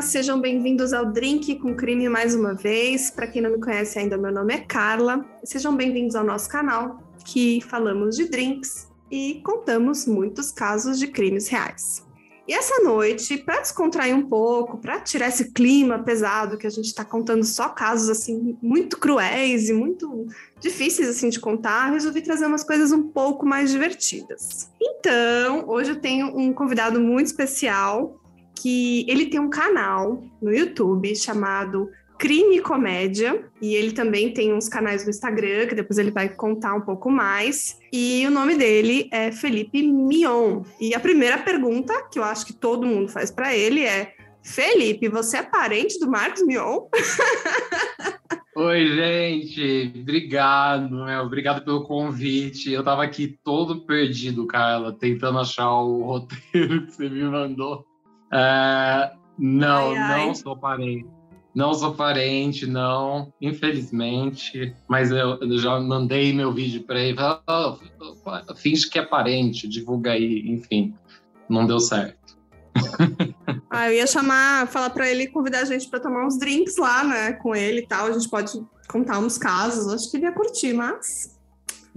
Olá, sejam bem-vindos ao Drink com Crime mais uma vez. Para quem não me conhece ainda, meu nome é Carla. Sejam bem-vindos ao nosso canal, que falamos de drinks e contamos muitos casos de crimes reais. E essa noite, para descontrair um pouco, para tirar esse clima pesado que a gente está contando só casos assim muito cruéis e muito difíceis assim de contar, resolvi trazer umas coisas um pouco mais divertidas. Então, hoje eu tenho um convidado muito especial que ele tem um canal no YouTube chamado Crime e Comédia, e ele também tem uns canais no Instagram, que depois ele vai contar um pouco mais. E o nome dele é Felipe Mion. E a primeira pergunta que eu acho que todo mundo faz para ele é: Felipe, você é parente do Marcos Mion? Oi, gente, obrigado, meu, obrigado pelo convite. Eu tava aqui todo perdido, Carla, tentando achar o roteiro que você me mandou. É, não, ai, ai. não sou parente. Não sou parente, não, infelizmente. Mas eu, eu já mandei meu vídeo para ele. Oh, finge que é parente, divulga aí, enfim. Não deu certo. ah, eu ia chamar, falar para ele convidar a gente para tomar uns drinks lá, né, com ele e tal. A gente pode contar uns casos. Acho que ele ia curtir, mas.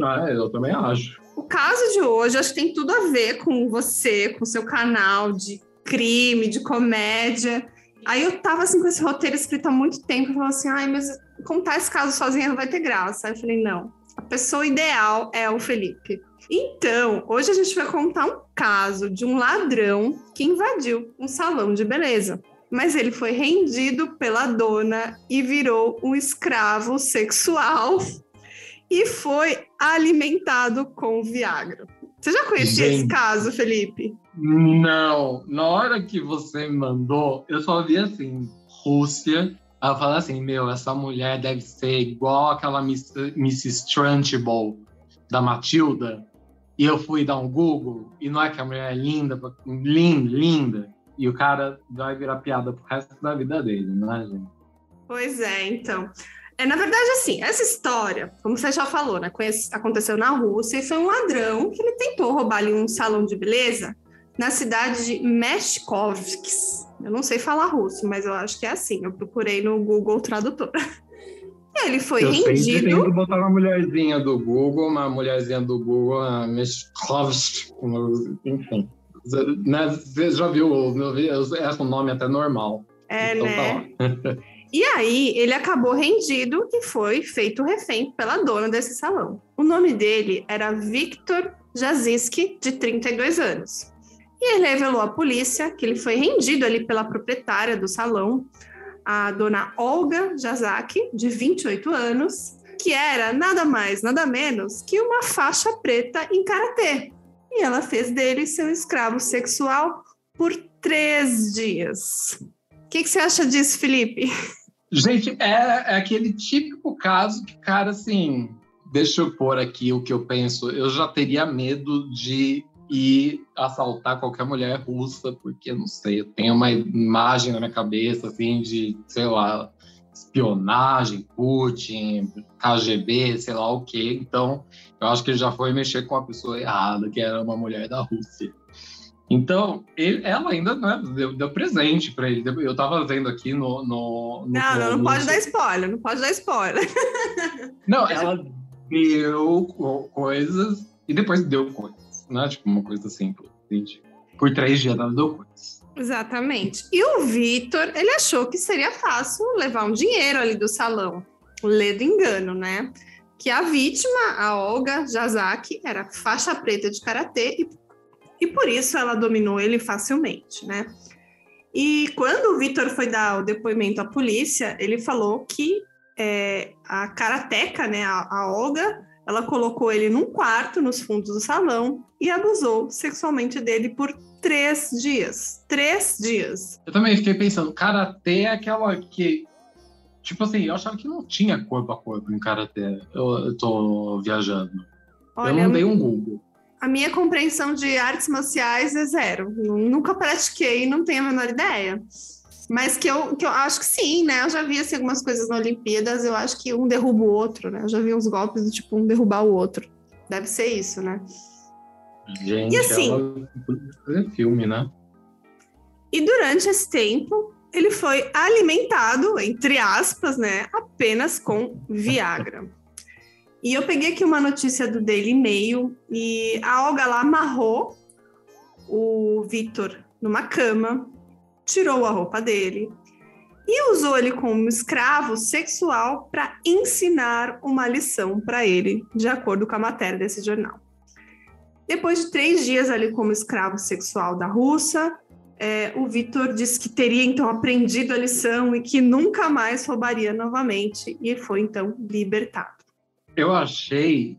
Ah, eu também acho. O caso de hoje, acho que tem tudo a ver com você, com o seu canal de crime, de comédia. Aí eu tava assim com esse roteiro escrito há muito tempo e falava assim: ai, mas contar esse caso sozinha não vai ter graça. Aí eu falei: não, a pessoa ideal é o Felipe. Então, hoje a gente vai contar um caso de um ladrão que invadiu um salão de beleza. Mas ele foi rendido pela dona e virou um escravo sexual e foi alimentado com Viagra. Você já conhecia Gente, esse caso, Felipe? Não. Na hora que você me mandou, eu só vi assim, Rússia. Ela fala assim, meu, essa mulher deve ser igual aquela Miss, Mrs. Trunchbull da Matilda. E eu fui dar um Google, e não é que a mulher é linda, linda, linda. E o cara vai virar piada pro resto da vida dele, né, gente? Pois é, então. É, na verdade, assim, essa história, como você já falou, né, aconteceu na Rússia e foi um ladrão que ele tentou roubar ali um salão de beleza na cidade de Meshkovsk. Eu não sei falar russo, mas eu acho que é assim. Eu procurei no Google Tradutor. Ele foi eu rendido. Eu botar uma mulherzinha do Google, uma mulherzinha do Google, a Meshkovsk, enfim. Né, você já viu, é um nome até normal. É, então, né? Tá E aí, ele acabou rendido e foi feito refém pela dona desse salão. O nome dele era Victor Jazinski, de 32 anos. E ele revelou à polícia que ele foi rendido ali pela proprietária do salão, a dona Olga Jazaki, de 28 anos, que era nada mais, nada menos que uma faixa preta em karatê. E ela fez dele seu escravo sexual por três dias. O que, que você acha disso, Felipe? Gente, é, é aquele típico caso que, cara, assim, deixa eu pôr aqui o que eu penso. Eu já teria medo de ir assaltar qualquer mulher russa, porque, não sei, eu tenho uma imagem na minha cabeça, assim, de, sei lá, espionagem, Putin, KGB, sei lá o quê. Então, eu acho que ele já foi mexer com a pessoa errada, que era uma mulher da Rússia. Então, ele, ela ainda né, deu, deu, presente para ele. Eu tava vendo aqui no. no, no não, não, não pode dar spoiler, não pode dar spoiler. Não, ela deu coisas e depois deu coisas, né? Tipo, uma coisa simples. Gente. Por três dias ela deu coisas. Exatamente. E o Vitor, ele achou que seria fácil levar um dinheiro ali do salão. Ledo engano, né? Que a vítima, a Olga Jazaki, era faixa preta de karatê e e por isso ela dominou ele facilmente, né? E quando o Vitor foi dar o depoimento à polícia, ele falou que é, a karateca, né, a, a Olga, ela colocou ele num quarto nos fundos do salão e abusou sexualmente dele por três dias. Três dias. Eu também fiquei pensando, karatê é aquela que. Tipo assim, eu achava que não tinha corpo a corpo em karatê. Eu, eu tô viajando. Olha, eu não dei um Google a minha compreensão de artes marciais é zero. Nunca pratiquei, não tenho a menor ideia. Mas que eu, que eu acho que sim, né? Eu já vi assim, algumas coisas na Olimpíadas, eu acho que um derruba o outro, né? Eu já vi uns golpes do tipo um derrubar o outro. Deve ser isso, né? Gente, e assim, ela... filme, né? E durante esse tempo, ele foi alimentado, entre aspas, né, apenas com Viagra. E eu peguei aqui uma notícia do Daily Mail e a Olga lá amarrou o Victor numa cama, tirou a roupa dele e usou ele como escravo sexual para ensinar uma lição para ele, de acordo com a matéria desse jornal. Depois de três dias ali como escravo sexual da russa, é, o Vitor disse que teria então aprendido a lição e que nunca mais roubaria novamente, e foi então libertado. Eu achei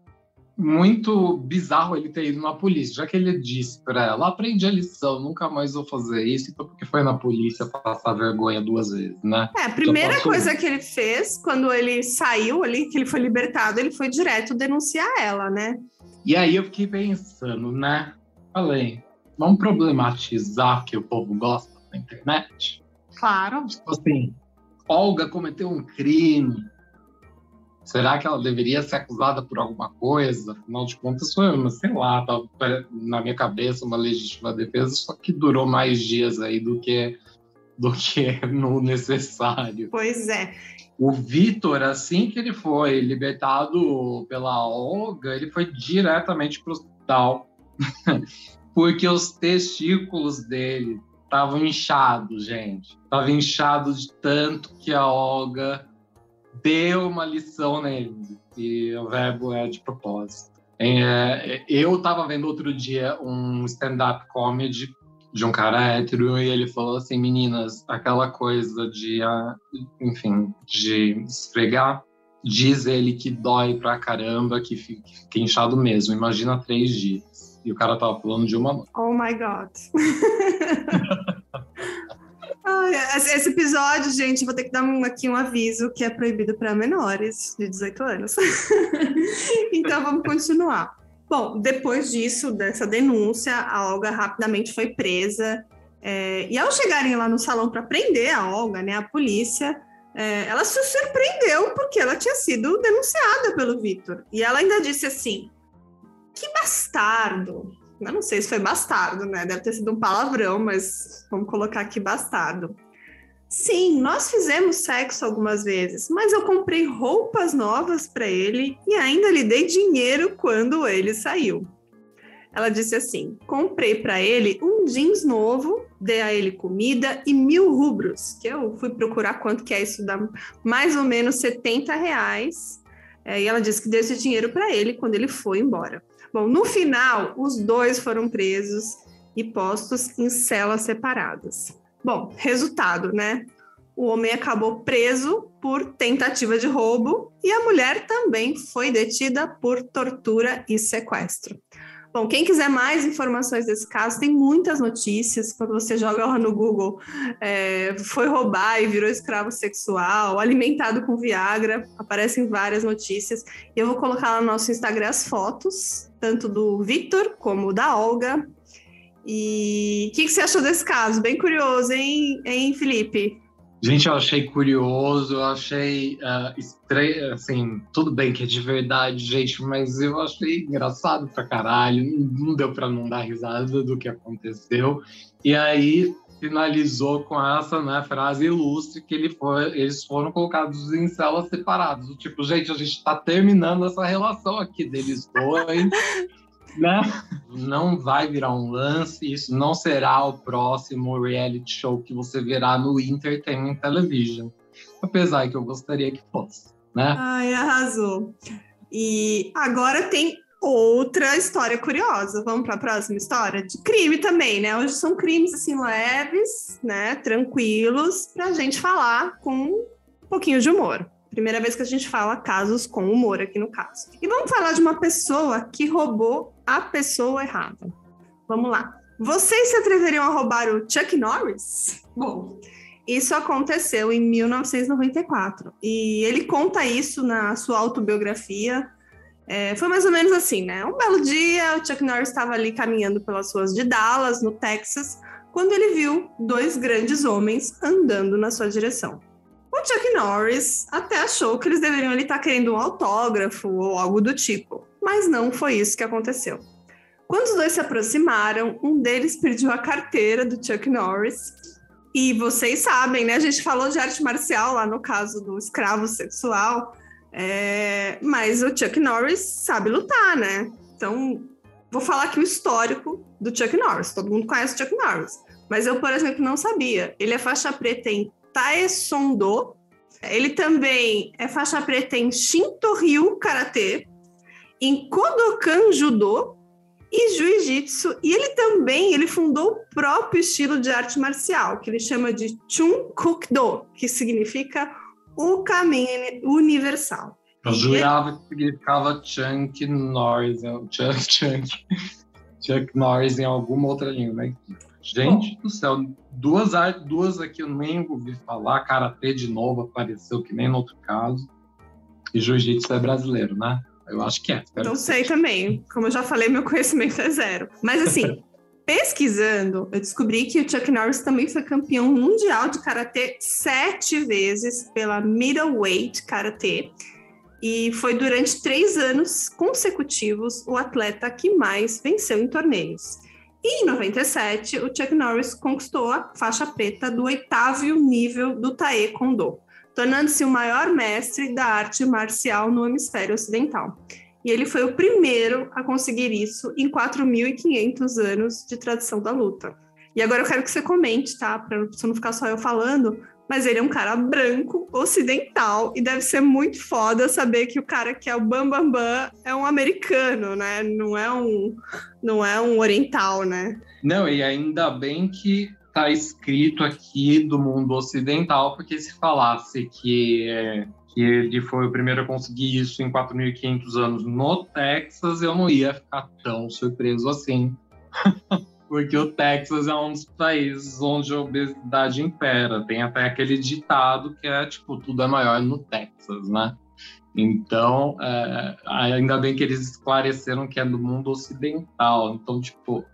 muito bizarro ele ter ido na polícia, já que ele disse para ela: aprendi a lição, nunca mais vou fazer isso, então porque foi na polícia passar vergonha duas vezes, né? É, a primeira coisa que ele fez quando ele saiu ali, que ele foi libertado, ele foi direto denunciar ela, né? E aí eu fiquei pensando, né? Falei, vamos problematizar que o povo gosta na internet? Claro. Tipo assim, Olga cometeu um crime. Será que ela deveria ser acusada por alguma coisa? Afinal de contas, foi, uma, sei lá, tá na minha cabeça uma legítima defesa, só que durou mais dias aí do que do que no necessário. Pois é. O Vitor, assim que ele foi libertado pela Olga, ele foi diretamente para o hospital, porque os testículos dele estavam inchados, gente. Estava inchado de tanto que a Olga deu uma lição nele. E o verbo é de propósito. É, eu estava vendo outro dia um stand-up comedy de um cara hétero e ele falou assim, meninas, aquela coisa de, ah, enfim, de esfregar, diz ele que dói pra caramba, que fica, inchado mesmo. Imagina três dias. E o cara tava falando de uma Oh my God. esse episódio, gente, vou ter que dar um, aqui um aviso que é proibido para menores de 18 anos. então vamos continuar. Bom, depois disso, dessa denúncia, a Olga rapidamente foi presa. É, e ao chegarem lá no salão para prender a Olga, né, a polícia, é, ela se surpreendeu porque ela tinha sido denunciada pelo Vitor. E ela ainda disse assim: que bastardo. Eu não sei se foi bastardo, né? Deve ter sido um palavrão, mas vamos colocar aqui bastardo. Sim, nós fizemos sexo algumas vezes, mas eu comprei roupas novas para ele e ainda lhe dei dinheiro quando ele saiu. Ela disse assim: comprei para ele um jeans novo, dei a ele comida e mil rubros, que eu fui procurar quanto que é isso, dá mais ou menos 70 reais. É, e ela disse que deu esse dinheiro para ele quando ele foi embora. Bom, no final, os dois foram presos e postos em celas separadas. Bom, resultado, né? O homem acabou preso por tentativa de roubo e a mulher também foi detida por tortura e sequestro. Bom, quem quiser mais informações desse caso, tem muitas notícias. Quando você joga lá no Google, é, foi roubar e virou escravo sexual, alimentado com Viagra, aparecem várias notícias. E eu vou colocar lá no nosso Instagram as fotos, tanto do Victor como da Olga, e o que, que, você achou desse caso? Bem curioso, hein, hein Felipe? Gente, eu achei curioso, eu achei uh, estranho, assim, tudo bem que é de verdade, gente, mas eu achei engraçado pra caralho, não deu pra não dar risada do que aconteceu. E aí finalizou com essa né, frase ilustre que ele foi, eles foram colocados em celas separadas. Tipo, gente, a gente tá terminando essa relação aqui deles dois. né? Não vai virar um lance, isso não será o próximo reality show que você verá no Entertainment Television. Apesar que eu gostaria que fosse, né? Ai, arrasou. E agora tem outra história curiosa. Vamos para a próxima história? De crime também, né? Hoje são crimes assim leves, né? Tranquilos, para a gente falar com um pouquinho de humor. Primeira vez que a gente fala casos com humor aqui no caso. E vamos falar de uma pessoa que roubou a pessoa errada. Vamos lá. Vocês se atreveriam a roubar o Chuck Norris? Bom, isso aconteceu em 1994 e ele conta isso na sua autobiografia. É, foi mais ou menos assim, né? Um belo dia, o Chuck Norris estava ali caminhando pelas ruas de Dallas, no Texas, quando ele viu dois grandes homens andando na sua direção. O Chuck Norris até achou que eles deveriam estar querendo um autógrafo ou algo do tipo, mas não foi isso que aconteceu. Quando os dois se aproximaram, um deles pediu a carteira do Chuck Norris E vocês sabem, né? A gente falou de arte marcial lá no caso do escravo sexual, é... mas o Chuck Norris sabe lutar, né? Então, vou falar aqui o histórico do Chuck Norris. Todo mundo conhece o Chuck Norris. Mas eu, por exemplo, não sabia. Ele é faixa preta em Taekwondo. Ele também é faixa preta em Shinto-ryu Karatê, em Kodokan Judo e Jiu-Jitsu. E ele também ele fundou o próprio estilo de arte marcial, que ele chama de Chun Kuk-do, que significa o caminho universal. Eu jurava que significava Chunk Norris, Chuck, Chunk, Chuck Norris em alguma outra língua, né? Gente Bom. do céu, duas, duas aqui eu nem ouvi falar, Karatê de novo apareceu, que nem no outro caso. E Jiu-Jitsu é brasileiro, né? Eu acho que é. Não sei também. Como eu já falei, meu conhecimento é zero. Mas assim, pesquisando, eu descobri que o Chuck Norris também foi campeão mundial de karatê sete vezes pela middleweight karatê. E foi durante três anos consecutivos o atleta que mais venceu em torneios. E em 97, o Chuck Norris conquistou a faixa preta do oitavo nível do Taekwondo, tornando-se o maior mestre da arte marcial no hemisfério ocidental. E ele foi o primeiro a conseguir isso em 4.500 anos de tradição da luta. E agora eu quero que você comente, tá? Para não ficar só eu falando, mas ele é um cara branco, ocidental, e deve ser muito foda saber que o cara que é o Bambambam Bam Bam é um americano, né? Não é um, não é um oriental, né? Não, e ainda bem que tá escrito aqui do mundo ocidental, porque se falasse que, é, que ele foi o primeiro a conseguir isso em 4.500 anos no Texas, eu não ia ficar tão surpreso assim. porque o Texas é um dos países onde a obesidade impera. Tem até aquele ditado que é tipo tudo é maior no Texas, né? Então, é, ainda bem que eles esclareceram que é do mundo ocidental. Então, tipo,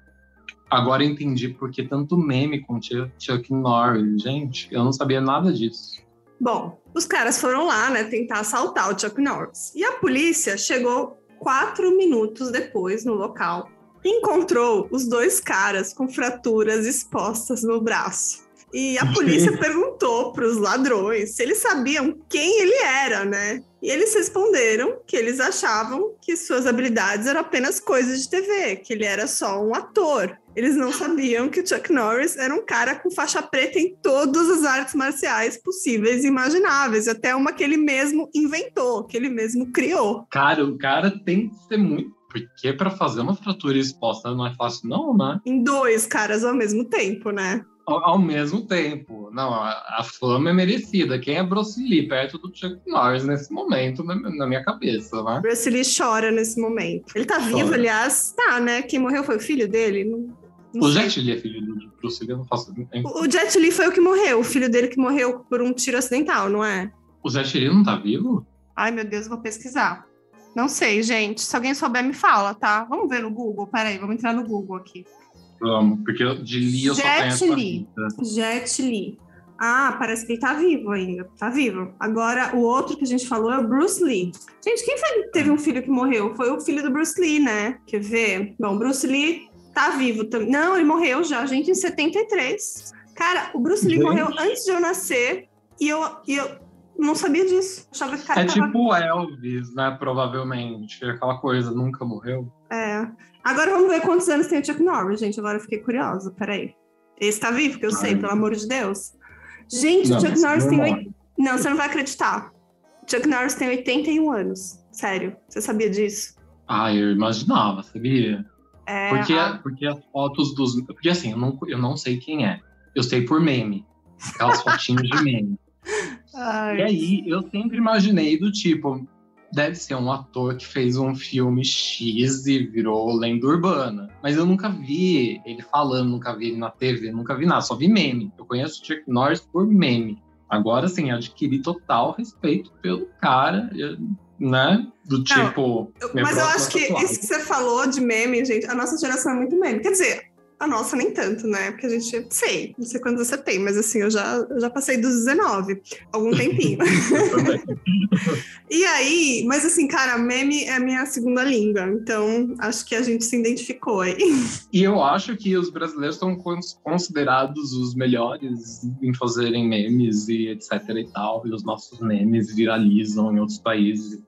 agora entendi por que tanto meme com Chuck Norris. Gente, eu não sabia nada disso. Bom, os caras foram lá, né, tentar assaltar o Chuck Norris. E a polícia chegou quatro minutos depois no local encontrou os dois caras com fraturas expostas no braço. E a polícia perguntou para os ladrões se eles sabiam quem ele era, né? E eles responderam que eles achavam que suas habilidades eram apenas coisas de TV, que ele era só um ator. Eles não sabiam que o Chuck Norris era um cara com faixa preta em todas as artes marciais possíveis e imagináveis, até uma que ele mesmo inventou, que ele mesmo criou. Cara, o cara tem que ser muito porque para fazer uma fratura exposta não é fácil, não, né? Em dois caras ao mesmo tempo, né? Ao, ao mesmo tempo. Não, a, a, fama é merecida. Quem é Bruce Lee perto do Chuck Norris nesse momento, na, na minha cabeça, né? Bruce Lee chora nesse momento. Ele tá chora. vivo, aliás. Tá, né? Quem morreu foi o filho dele? Não, não o sei. Jet Li é filho do Bruce Lee, eu não faço ideia. O Jet Li foi o que morreu, o filho dele que morreu por um tiro acidental, não é? O Jet Li não tá vivo? Ai, meu Deus, vou pesquisar. Não sei, gente. Se alguém souber, me fala, tá? Vamos ver no Google. Peraí, vamos entrar no Google aqui. Vamos, porque de Lee eu Jet só Li. Jet Li. Ah, parece que ele tá vivo ainda. Tá vivo. Agora, o outro que a gente falou é o Bruce Lee. Gente, quem foi, teve um filho que morreu? Foi o filho do Bruce Lee, né? Quer ver? Bom, Bruce Lee tá vivo também. Não, ele morreu já, gente, em 73. Cara, o Bruce Lee morreu antes de eu nascer. E eu, e eu, não sabia disso. Achava que cara É tava... tipo Elvis, né? Provavelmente. Aquela coisa, nunca morreu. É. Agora vamos ver quantos anos tem o Chuck Norris, gente. Agora eu fiquei curiosa. Peraí. Esse tá vivo, que eu Ai. sei, pelo amor de Deus. Gente, o Chuck Norris tem. Oit... Não, você não vai acreditar. Chuck Norris tem 81 anos. Sério. Você sabia disso? Ah, eu imaginava, sabia? É, porque, a... porque as fotos dos. Porque assim, eu não, eu não sei quem é. Eu sei por meme. Aquelas fotinhas de meme. Ai. E aí eu sempre imaginei do tipo, deve ser um ator que fez um filme X e virou lenda urbana. Mas eu nunca vi ele falando, nunca vi ele na TV, nunca vi nada, só vi meme. Eu conheço o Chuck Norris por meme. Agora sim, adquiri total respeito pelo cara, né? Do tipo. Não, mas eu acho que isso que você falou de meme, gente, a nossa geração é muito meme. Quer dizer, A nossa nem tanto, né? Porque a gente, sei, não sei quantos você tem, mas assim, eu já, eu já passei dos 19, algum tempinho. e aí, mas assim, cara, meme é a minha segunda língua, então acho que a gente se identificou aí. E eu acho que os brasileiros estão considerados os melhores em fazerem memes e etc e tal, e os nossos memes viralizam em outros países.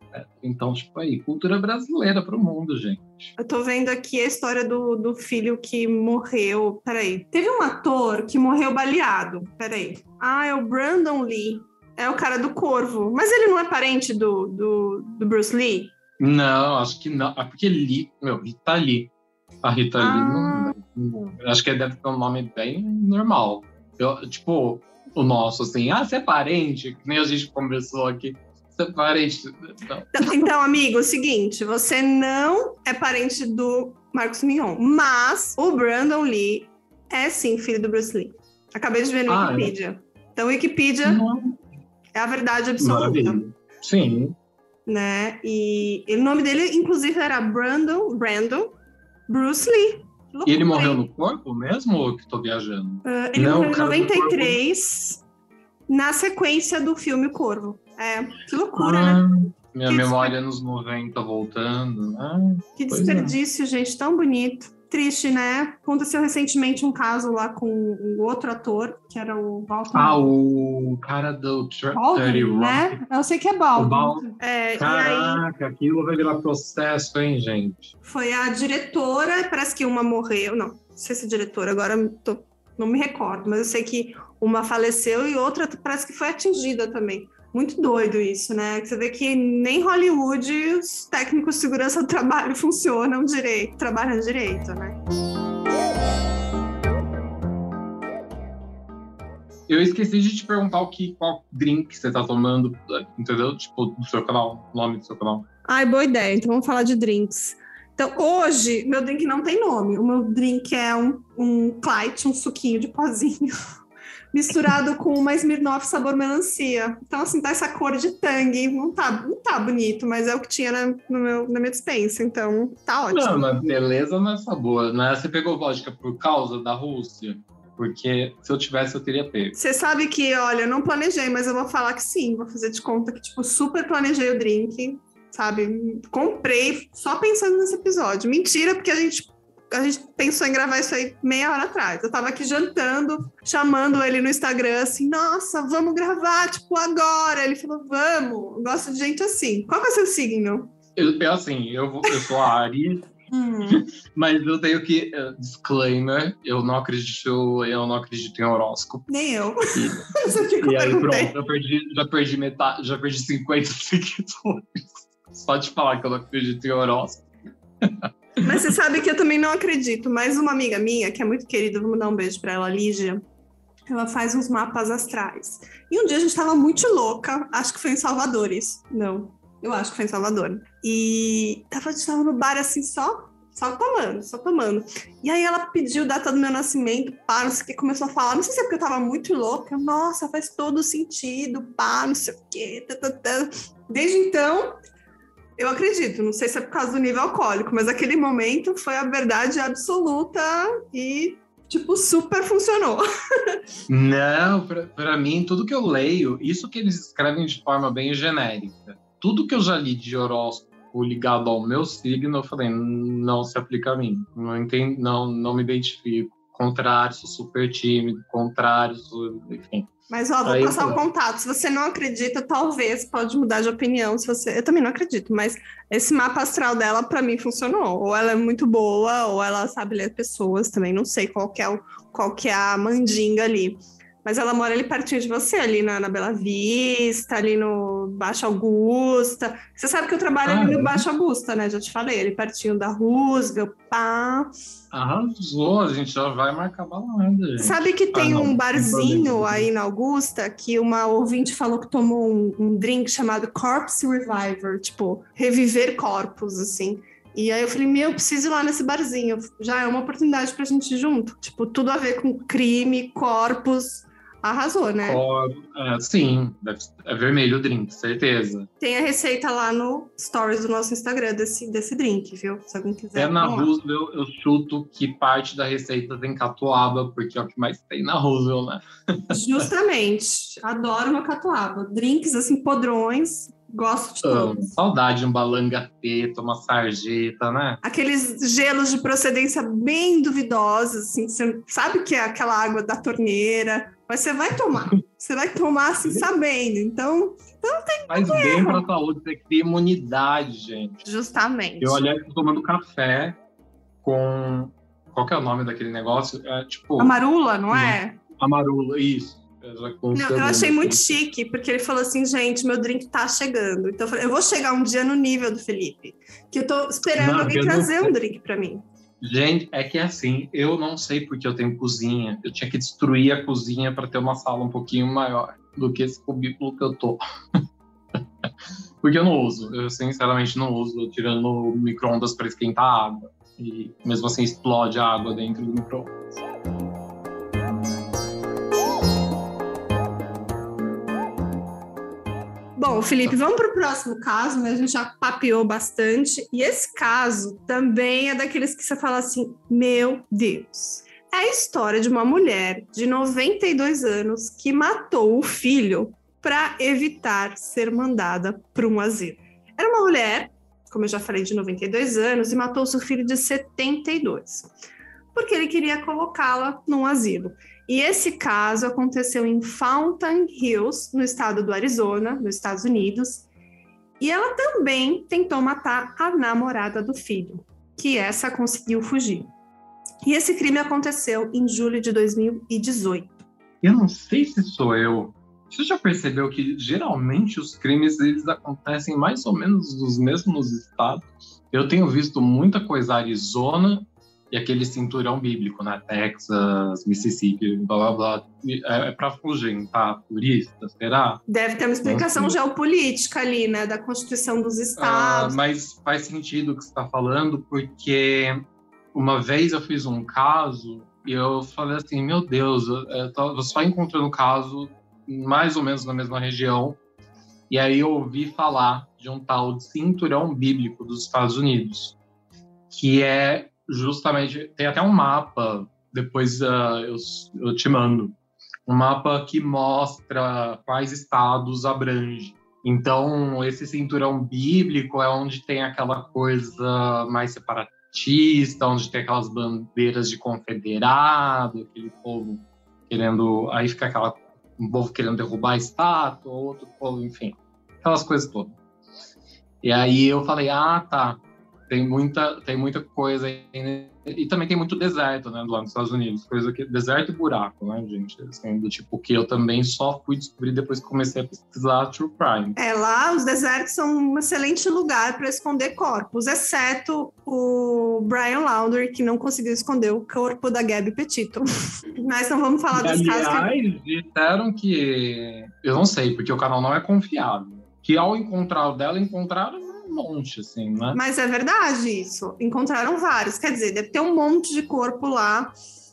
Então, tipo aí, cultura brasileira para o mundo, gente. Eu tô vendo aqui a história do, do filho que morreu. Peraí. Teve um ator que morreu baleado. Peraí. Ah, é o Brandon Lee. É o cara do Corvo. Mas ele não é parente do, do, do Bruce Lee? Não, acho que não. É porque Lee, meu, Rita Lee. A Rita ah. Lee não, não, Acho que deve ter um nome bem normal. Eu, tipo, o nosso, assim, ah, você é parente, que nem a gente conversou aqui. Você é parente. Não. Então, amigo, é o seguinte: você não é parente do Marcos Mion, mas o Brandon Lee é sim filho do Bruce Lee. Acabei de ver no ah, é? Wikipedia. É? Então, Wikipedia não. é a verdade absoluta. Maravilha. Sim. Né? E, e, o nome dele, inclusive, era Brandon, Brandon Bruce Lee. Loucura, e ele morreu no corpo mesmo ou que estou viajando? Uh, ele não, morreu em 93, na sequência do filme O Corvo. É, que loucura, ah, né? Minha que memória nos 90 voltando. Ah, que é. desperdício, é. gente, tão bonito. Triste, né? Aconteceu recentemente um caso lá com um outro ator, que era o Walter. Ah, o cara do Baldwin, né? Eu sei que é Baldwin. É, Caraca, aí... aquilo vai virar processo, hein, gente? Foi a diretora, parece que uma morreu. Não, não sei se é diretora, agora tô, não me recordo, mas eu sei que uma faleceu e outra parece que foi atingida também. Muito doido isso, né? Você vê que nem Hollywood os técnicos de segurança do trabalho funcionam direito, trabalham direito, né? Eu esqueci de te perguntar o que, qual drink você tá tomando, entendeu? Tipo, do seu canal, o nome do seu canal. Ai, boa ideia. Então vamos falar de drinks. Então, hoje, meu drink não tem nome. O meu drink é um, um Clyde, um suquinho de pozinho. misturado com uma Smirnoff sabor melancia. Então, assim, tá essa cor de tangue. Não tá, não tá bonito, mas é o que tinha na, no meu, na minha dispensa. Então, tá ótimo. Não, mas beleza não é sabor, né? Você pegou vodka por causa da Rússia? Porque se eu tivesse, eu teria pego. Você sabe que, olha, eu não planejei, mas eu vou falar que sim. Vou fazer de conta que, tipo, super planejei o drink sabe? Comprei só pensando nesse episódio. Mentira, porque a gente a gente pensou em gravar isso aí meia hora atrás. Eu tava aqui jantando, chamando ele no Instagram, assim, nossa, vamos gravar, tipo, agora. Ele falou, vamos, eu gosto de gente assim. Qual é o seu signo? Eu, eu assim, eu, eu sou Aries, hum. mas eu tenho que, uh, disclaimer, eu não acredito, eu não acredito em horóscopo. Nem eu. E, e aí pronto, eu perdi, já perdi metade, já perdi 50 seguidores. Só de falar que eu não acredito em horóscopo. Mas você sabe que eu também não acredito. Mas uma amiga minha, que é muito querida, vou dar um beijo para ela, Lígia. Ela faz uns mapas astrais. E um dia a gente estava muito louca, acho que foi em Salvador isso. Não, eu acho que foi em Salvador. E tava, tava no bar assim só, só tomando, só tomando. E aí ela pediu data do meu nascimento, pá, não sei o que, começou a falar. Não sei se é porque eu tava muito louca. Nossa, faz todo sentido, pá, não sei o que. Desde então, eu acredito, não sei se é por causa do nível alcoólico, mas aquele momento foi a verdade absoluta e, tipo, super funcionou. Não, para mim, tudo que eu leio, isso que eles escrevem de forma bem genérica, tudo que eu já li de horóscopo ligado ao meu signo, eu falei, não se aplica a mim. Não, entendo, não, não me identifico. Contrário, sou super tímido, contrário, sou, enfim. Mas, ó, vou Aí, passar o contato. Se você não acredita, talvez pode mudar de opinião. Se você... Eu também não acredito, mas esse mapa astral dela, para mim, funcionou. Ou ela é muito boa, ou ela sabe ler pessoas também. Não sei qual que é, o... qual que é a mandinga ali. Mas ela mora ali pertinho de você, ali na, na Bela Vista, ali no Baixo Augusta. Você sabe que eu trabalho ah, ali no? Baixo Augusta, né? Já te falei, ali pertinho da Rusga, pá. Arrasou, a gente já vai marcar balada. Gente. Sabe que tem ah, um barzinho aí na Augusta que uma ouvinte falou que tomou um, um drink chamado Corpse Reviver, tipo, reviver corpos, assim. E aí eu falei, meu, preciso ir lá nesse barzinho. Já é uma oportunidade pra gente ir junto. Tipo, tudo a ver com crime, corpos, arrasou, né? é, sim, é vermelho o drink, certeza. Tem a receita lá no stories do nosso Instagram desse, desse drink, viu? Se alguém quiser. É na Roosevelt, eu chuto que parte da receita tem catuaba, porque é o que mais tem na Roosevelt, né? Justamente. Adoro uma catuaba. Drinks, assim, podrões, Gosto de todos. saudade de um balangateta, uma sarjeta, né? Aqueles gelos de procedência bem duvidosos, assim, você sabe que é aquela água da torneira, mas você vai tomar. Você vai tomar assim, sabendo. Então, não tem Faz bem para a saúde, você cria imunidade, gente. Justamente. Eu, aliás, tô tomando café com. Qual que é o nome daquele negócio? É tipo. Amarula, não é? Amarula, isso. Não, eu achei muito chique, porque ele falou assim, gente, meu drink tá chegando. Então eu, falei, eu vou chegar um dia no nível do Felipe, que eu tô esperando não, alguém trazer um drink para mim. Gente, é que é assim, eu não sei porque eu tenho cozinha. Eu tinha que destruir a cozinha para ter uma sala um pouquinho maior do que esse cubículo que eu tô. porque eu não uso, eu sinceramente não uso, tirando micro-ondas para esquentar a água. E mesmo assim explode a água dentro do micro-ondas. Bom, Felipe, vamos para o próximo caso, né? A gente já papeou bastante. E esse caso também é daqueles que você fala assim: meu Deus. É a história de uma mulher de 92 anos que matou o filho para evitar ser mandada para um asilo. Era uma mulher, como eu já falei, de 92 anos e matou seu filho de 72, porque ele queria colocá-la num asilo. E esse caso aconteceu em Fountain Hills, no estado do Arizona, nos Estados Unidos. E ela também tentou matar a namorada do filho, que essa conseguiu fugir. E esse crime aconteceu em julho de 2018. Eu não sei se sou eu. Você já percebeu que geralmente os crimes eles acontecem mais ou menos nos mesmos estados? Eu tenho visto muita coisa Arizona e aquele cinturão bíblico, né? Texas, Mississippi, blá blá blá. É, é para afugentar turistas, será? Deve ter uma explicação geopolítica ali, né? Da Constituição dos ah, Estados. Ah, mas faz sentido o que você está falando, porque uma vez eu fiz um caso e eu falei assim: meu Deus, eu tô só encontrando caso mais ou menos na mesma região. E aí eu ouvi falar de um tal de cinturão bíblico dos Estados Unidos, que é justamente tem até um mapa, depois uh, eu, eu te mando, um mapa que mostra quais estados abrange. Então, esse cinturão bíblico é onde tem aquela coisa mais separatista, onde tem aquelas bandeiras de confederado, aquele povo querendo. Aí fica aquela. Um povo querendo derrubar a estátua, outro povo, enfim. Aquelas coisas todas. E aí eu falei: ah, tá tem muita, tem muita coisa aí, né? e também tem muito deserto, né, lá nos Estados Unidos, coisa que deserto e buraco, né, gente, assim, do tipo que eu também só fui descobrir depois que comecei a pesquisar true crime. É, lá os desertos são um excelente lugar para esconder corpos, exceto o Brian Lauder, que não conseguiu esconder o corpo da Gabby Petito. Mas não vamos falar dos casos que... disseram que... Eu não sei, porque o canal não é confiável. Que ao encontrar o dela, encontraram monte, assim, né? Mas é verdade isso. Encontraram vários. Quer dizer, deve ter um monte de corpo lá.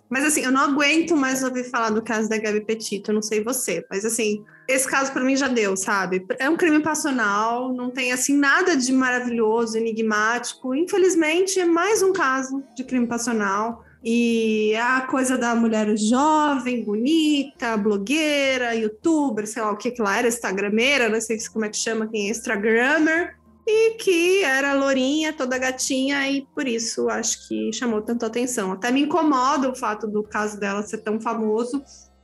Mas assim, eu não aguento mais ouvir falar do caso da Gabi Petito, eu não sei você, mas assim, esse caso para mim já deu, sabe? É um crime passional, não tem assim nada de maravilhoso, enigmático. Infelizmente, é mais um caso de crime passional. E é a coisa da mulher jovem, bonita, blogueira, youtuber, sei lá o que que lá era, instagrameira, não sei como é que chama, quem é instagrammer, e que era lourinha, toda gatinha, e por isso acho que chamou tanto atenção. Até me incomoda o fato do caso dela ser tão famoso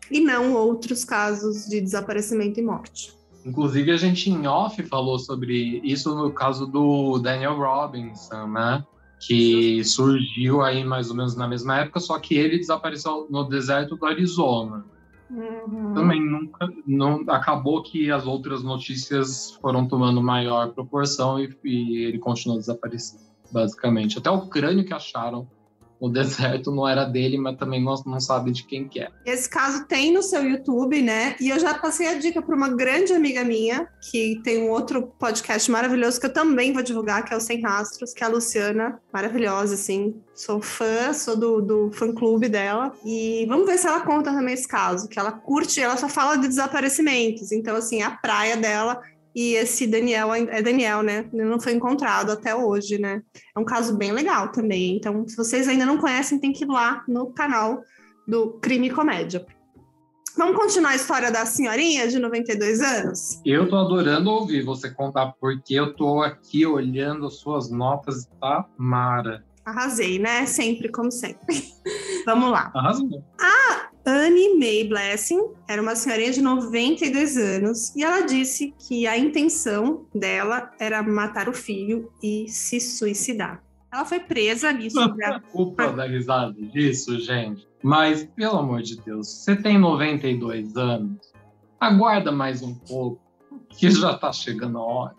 e não outros casos de desaparecimento e morte. Inclusive, a gente em off falou sobre isso no caso do Daniel Robinson, né? Que surgiu aí mais ou menos na mesma época, só que ele desapareceu no deserto do Arizona. Uhum. Também nunca não acabou que as outras notícias foram tomando maior proporção e, e ele continuou desaparecido, basicamente. Até o crânio que acharam o deserto não era dele, mas também não, não sabe de quem que é. Esse caso tem no seu YouTube, né? E eu já passei a dica para uma grande amiga minha, que tem um outro podcast maravilhoso que eu também vou divulgar, que é o Sem Rastros, que é a Luciana, maravilhosa, assim. Sou fã, sou do, do fã-clube dela. E vamos ver se ela conta também esse caso, que ela curte, ela só fala de desaparecimentos. Então, assim, a praia dela e esse Daniel é Daniel, né? Ele não foi encontrado até hoje, né? É um caso bem legal também. Então, se vocês ainda não conhecem, tem que ir lá no canal do Crime e Comédia. Vamos continuar a história da senhorinha de 92 anos? Eu tô adorando ouvir você contar, porque eu tô aqui olhando as suas notas e tá mara. Arrasei, né? Sempre, como sempre. Vamos lá. Arrasou. A Annie Mae Blessing era uma senhorinha de 92 anos e ela disse que a intenção dela era matar o filho e se suicidar. Ela foi presa nisso. Pra... Culpa da risada disso, gente. Mas, pelo amor de Deus, você tem 92 anos, aguarda mais um pouco, que já tá chegando a hora.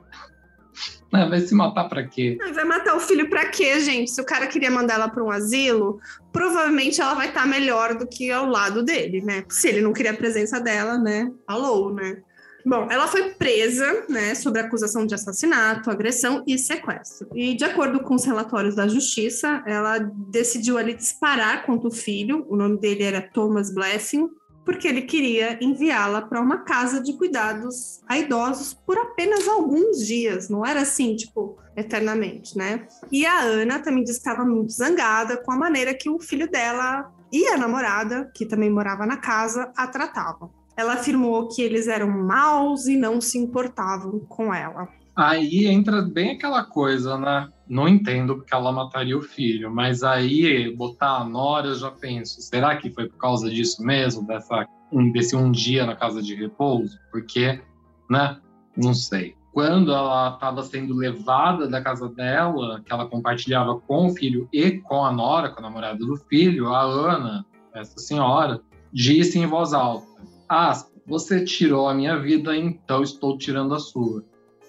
Vai se matar para quê? Vai matar o filho para quê, gente? Se o cara queria mandar ela para um asilo, provavelmente ela vai estar tá melhor do que ao lado dele, né? Se ele não queria a presença dela, né? Alô, né? Bom, ela foi presa, né, sob acusação de assassinato, agressão e sequestro. E de acordo com os relatórios da justiça, ela decidiu ali disparar contra o filho. O nome dele era Thomas Blessing, porque ele queria enviá-la para uma casa de cuidados a idosos por apenas alguns dias, não era assim, tipo, eternamente, né? E a Ana também disse que estava muito zangada com a maneira que o filho dela e a namorada, que também morava na casa, a tratavam. Ela afirmou que eles eram maus e não se importavam com ela. Aí entra bem aquela coisa, né? Não entendo porque ela mataria o filho, mas aí botar a Nora, já penso, será que foi por causa disso mesmo, dessa, desse um dia na casa de repouso? Porque, né? Não sei. Quando ela estava sendo levada da casa dela, que ela compartilhava com o filho e com a Nora, com a namorada do filho, a Ana, essa senhora, disse em voz alta: Aspa, você tirou a minha vida, então estou tirando a sua.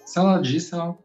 Se ela disse, ela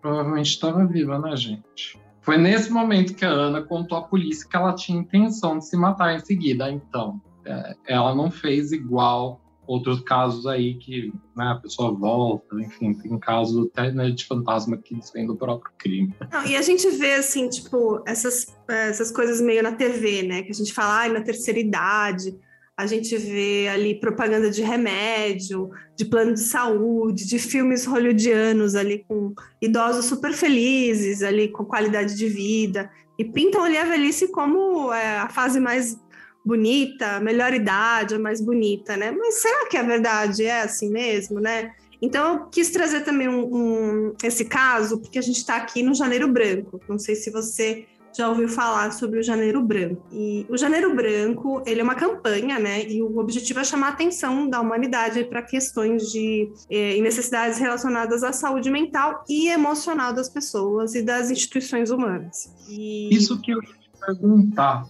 provavelmente estava viva, né, gente? Foi nesse momento que a Ana contou à polícia que ela tinha intenção de se matar em seguida. Então, é, ela não fez igual outros casos aí que né, a pessoa volta, enfim, tem casos até né, de fantasma que desvém do próprio crime. Não, e a gente vê, assim, tipo, essas, essas coisas meio na TV, né? Que a gente fala, ai, na terceira idade, a gente vê ali propaganda de remédio, de plano de saúde, de filmes hollywoodianos ali com idosos super felizes, ali com qualidade de vida, e pintam ali a velhice como é, a fase mais bonita, a melhor idade, a mais bonita, né? Mas será que a verdade é assim mesmo, né? Então, eu quis trazer também um, um, esse caso, porque a gente está aqui no Janeiro Branco. Não sei se você já ouviu falar sobre o Janeiro Branco. E o Janeiro Branco, ele é uma campanha, né? E o objetivo é chamar a atenção da humanidade para questões de eh, necessidades relacionadas à saúde mental e emocional das pessoas e das instituições humanas. E... Isso que eu ia perguntar.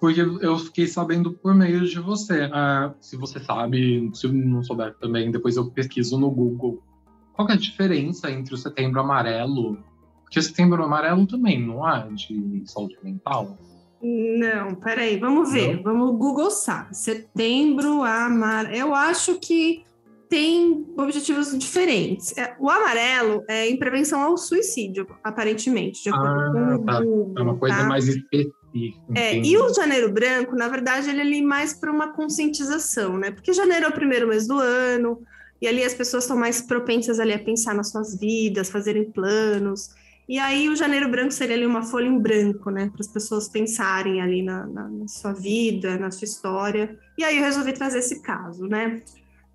Porque eu fiquei sabendo por meio de você. Uh, se você sabe, se não souber também, depois eu pesquiso no Google. Qual é a diferença entre o Setembro Amarelo porque setembro amarelo também, não há de saúde mental? Não, peraí, vamos ver. Não? Vamos, Google sabe. Setembro amarelo. Eu acho que tem objetivos diferentes. É, o amarelo é em prevenção ao suicídio, aparentemente, de acordo ah, com o tá. Google. É uma coisa tá? mais específica. É, e o janeiro branco, na verdade, ele é ali mais para uma conscientização, né? Porque janeiro é o primeiro mês do ano, e ali as pessoas estão mais propensas ali a pensar nas suas vidas, fazerem planos. E aí o janeiro branco seria ali uma folha em branco, né, para as pessoas pensarem ali na, na, na, sua vida, na sua história. E aí eu resolvi trazer esse caso, né?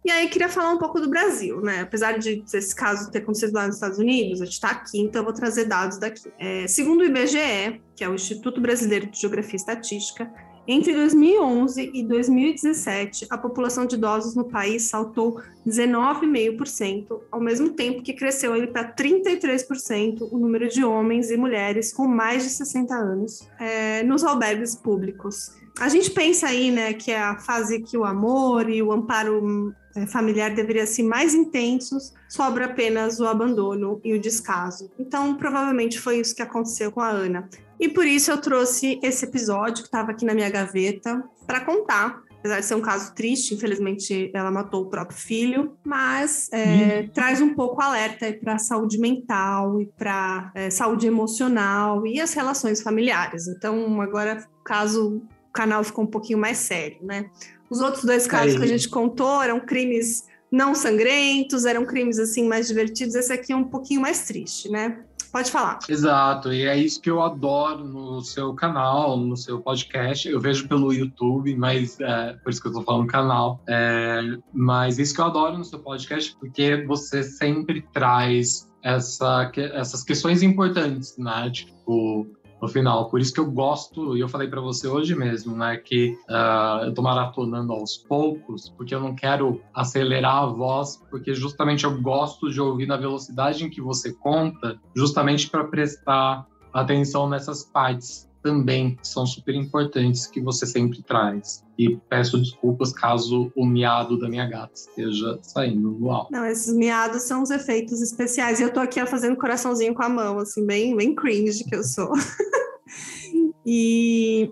E aí queria falar um pouco do Brasil, né? Apesar de esse caso ter acontecido lá nos Estados Unidos, a gente está aqui, então eu vou trazer dados daqui. É, segundo o IBGE, que é o Instituto Brasileiro de Geografia e Estatística, entre 2011 e 2017, a população de idosos no país saltou 19,5%, ao mesmo tempo que cresceu para 33% o número de homens e mulheres com mais de 60 anos é, nos albergues públicos. a gente pensa aí, né, que é a fase que o amor e o amparo familiar deveriam ser mais intensos, sobra apenas o abandono e o descaso. Então, provavelmente foi isso que aconteceu com a Ana. E por isso eu trouxe esse episódio que estava aqui na minha gaveta para contar. Apesar de ser um caso triste, infelizmente ela matou o próprio filho, mas é, traz um pouco alerta para a saúde mental e para é, saúde emocional e as relações familiares. Então, agora, caso o canal ficou um pouquinho mais sério, né? Os outros dois casos Aí. que a gente contou eram crimes não sangrentos, eram crimes assim mais divertidos. Esse aqui é um pouquinho mais triste, né? Pode falar. Exato, e é isso que eu adoro no seu canal, no seu podcast. Eu vejo pelo YouTube, mas é, por isso que eu tô falando canal. É, mas isso que eu adoro no seu podcast, porque você sempre traz essa, essas questões importantes, né? Tipo, no final. Por isso que eu gosto, e eu falei para você hoje mesmo, né, que uh, eu tô maratonando aos poucos, porque eu não quero acelerar a voz, porque justamente eu gosto de ouvir na velocidade em que você conta, justamente para prestar atenção nessas partes também são super importantes que você sempre traz. E peço desculpas caso o miado da minha gata esteja saindo no alto. Não, esses miados são os efeitos especiais. E eu tô aqui fazendo coraçãozinho com a mão, assim, bem, bem cringe que eu sou. e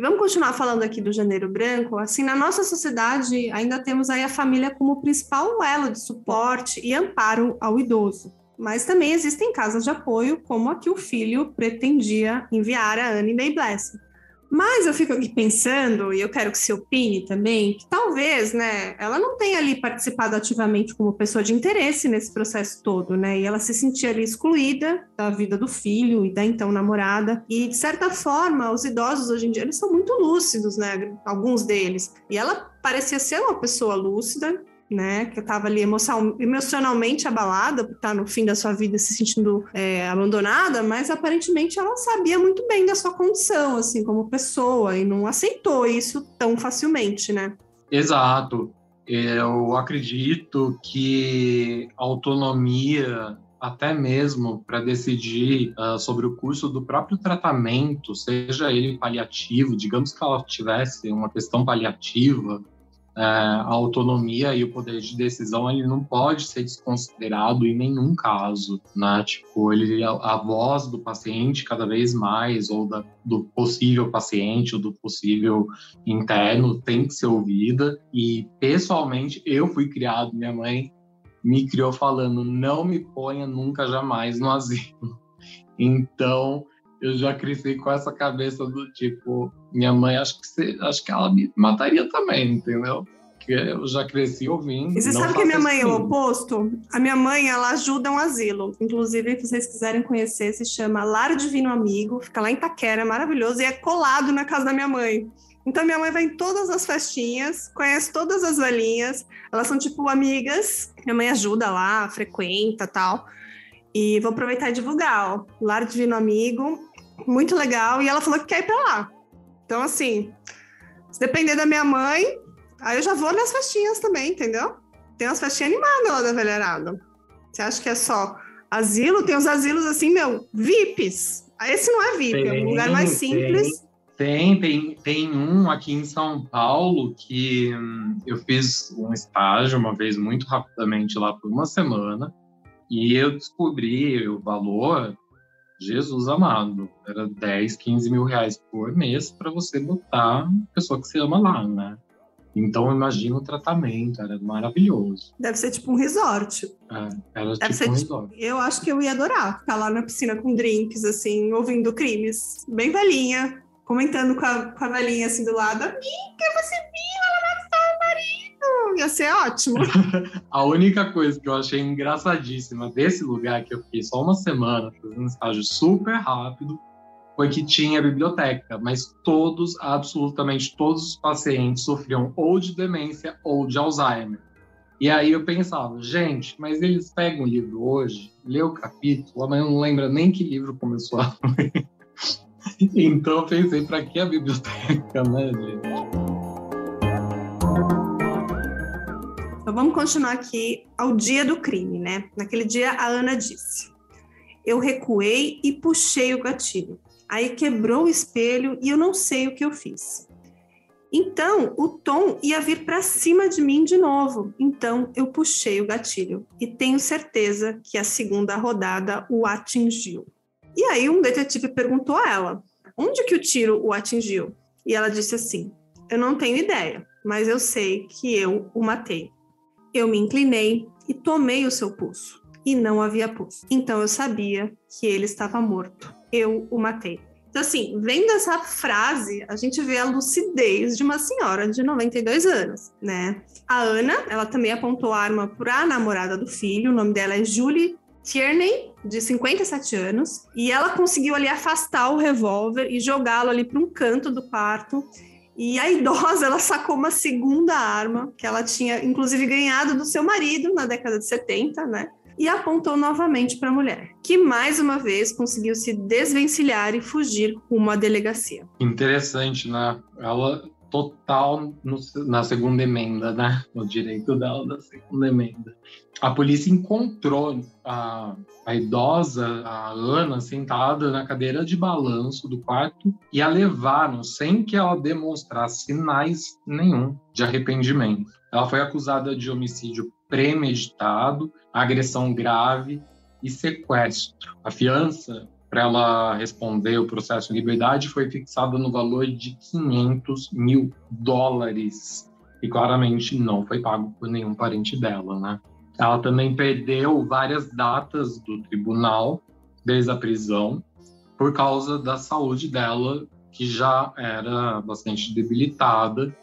vamos continuar falando aqui do Janeiro Branco. Assim, na nossa sociedade, ainda temos aí a família como principal elo de suporte e amparo ao idoso. Mas também existem casas de apoio, como a que o filho pretendia enviar a Anne May Blessing. Mas eu fico aqui pensando, e eu quero que você opine também, que talvez, né, ela não tenha ali participado ativamente como pessoa de interesse nesse processo todo, né? E ela se sentia ali excluída da vida do filho e da então namorada. E de certa forma, os idosos hoje em dia eles são muito lúcidos, né? Alguns deles. E ela parecia ser uma pessoa lúcida, né? Que estava ali emocional, emocionalmente abalada por estar no fim da sua vida se sentindo é, abandonada, mas aparentemente ela sabia muito bem da sua condição, assim, como pessoa, e não aceitou isso tão facilmente, né? Exato. Eu acredito que autonomia até mesmo para decidir uh, sobre o curso do próprio tratamento, seja ele paliativo, digamos que ela tivesse uma questão paliativa, a autonomia e o poder de decisão ele não pode ser desconsiderado em nenhum caso, né? Tipo, ele a, a voz do paciente cada vez mais ou da, do possível paciente ou do possível interno tem que ser ouvida e pessoalmente eu fui criado, minha mãe me criou falando não me ponha nunca jamais no asilo. Então, eu já cresci com essa cabeça do tipo, minha mãe acho que acho que ela me mataria também, entendeu? Porque eu já cresci ouvindo. E você sabe que a minha mãe assim. é o oposto? A minha mãe, ela ajuda um asilo. Inclusive, se vocês quiserem conhecer, se chama Lar Divino Amigo, fica lá em Taquera, é maravilhoso, e é colado na casa da minha mãe. Então, minha mãe vai em todas as festinhas, conhece todas as velhinhas, elas são tipo amigas, minha mãe ajuda lá, frequenta tal. E vou aproveitar e divulgar, ó. Lar Divino Amigo, muito legal. E ela falou que quer ir pra lá. Então, assim, se depender da minha mãe, aí eu já vou nas festinhas também, entendeu? Tem umas festinhas animadas lá da velharada. Você acha que é só asilo? Tem os asilos assim, meu, VIPs. Esse não é VIP, tem, é um lugar mais simples. Tem, tem, tem um aqui em São Paulo que hum, eu fiz um estágio uma vez muito rapidamente lá por uma semana e eu descobri o valor Jesus amado, era 10, 15 mil reais por mês para você botar a pessoa que você ama lá, né? Então, imagina o tratamento, era maravilhoso. Deve ser tipo um resort. É, era Deve tipo um resort. Tipo, eu acho que eu ia adorar ficar lá na piscina com drinks, assim, ouvindo crimes. Bem velhinha, comentando com a, com a velhinha assim do lado. Amiga, você viu? Ela Ia ser ótimo. a única coisa que eu achei engraçadíssima desse lugar, que eu fiquei só uma semana fazendo estágio super rápido, foi que tinha biblioteca, mas todos, absolutamente todos os pacientes sofriam ou de demência ou de Alzheimer. E aí eu pensava, gente, mas eles pegam o livro hoje, lê o capítulo, amanhã não lembra nem que livro começou a ler. então eu pensei, para que a biblioteca, né, gente? Vamos continuar aqui ao dia do crime, né? Naquele dia a Ana disse: Eu recuei e puxei o gatilho. Aí quebrou o espelho e eu não sei o que eu fiz. Então, o Tom ia vir para cima de mim de novo. Então, eu puxei o gatilho e tenho certeza que a segunda rodada o atingiu. E aí, um detetive perguntou a ela: onde que o tiro o atingiu? E ela disse assim: eu não tenho ideia, mas eu sei que eu o matei. Eu me inclinei e tomei o seu pulso. E não havia pulso. Então eu sabia que ele estava morto. Eu o matei. Então, assim, vendo essa frase, a gente vê a lucidez de uma senhora de 92 anos, né? A Ana, ela também apontou a arma para a namorada do filho, o nome dela é Julie Tierney, de 57 anos, e ela conseguiu ali afastar o revólver e jogá-lo ali para um canto do quarto. E a idosa, ela sacou uma segunda arma que ela tinha, inclusive, ganhado do seu marido na década de 70, né? e apontou novamente para a mulher, que mais uma vez conseguiu se desvencilhar e fugir rumo à delegacia. Interessante, né? Ela total no, na segunda emenda, né? No direito dela da segunda emenda. A polícia encontrou a, a idosa, a Ana, sentada na cadeira de balanço do quarto e a levaram sem que ela demonstrasse sinais nenhum de arrependimento. Ela foi acusada de homicídio premeditado, agressão grave e sequestro. A fiança para ela responder o processo em liberdade foi fixada no valor de 500 mil dólares e claramente não foi pago por nenhum parente dela, né? Ela também perdeu várias datas do tribunal desde a prisão por causa da saúde dela, que já era bastante debilitada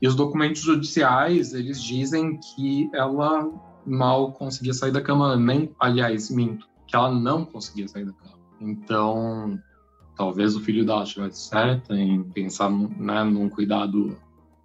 e os documentos judiciais, eles dizem que ela mal conseguia sair da cama, nem, aliás, minto, que ela não conseguia sair da cama. Então, talvez o filho dela estivesse certa em pensar né, num cuidado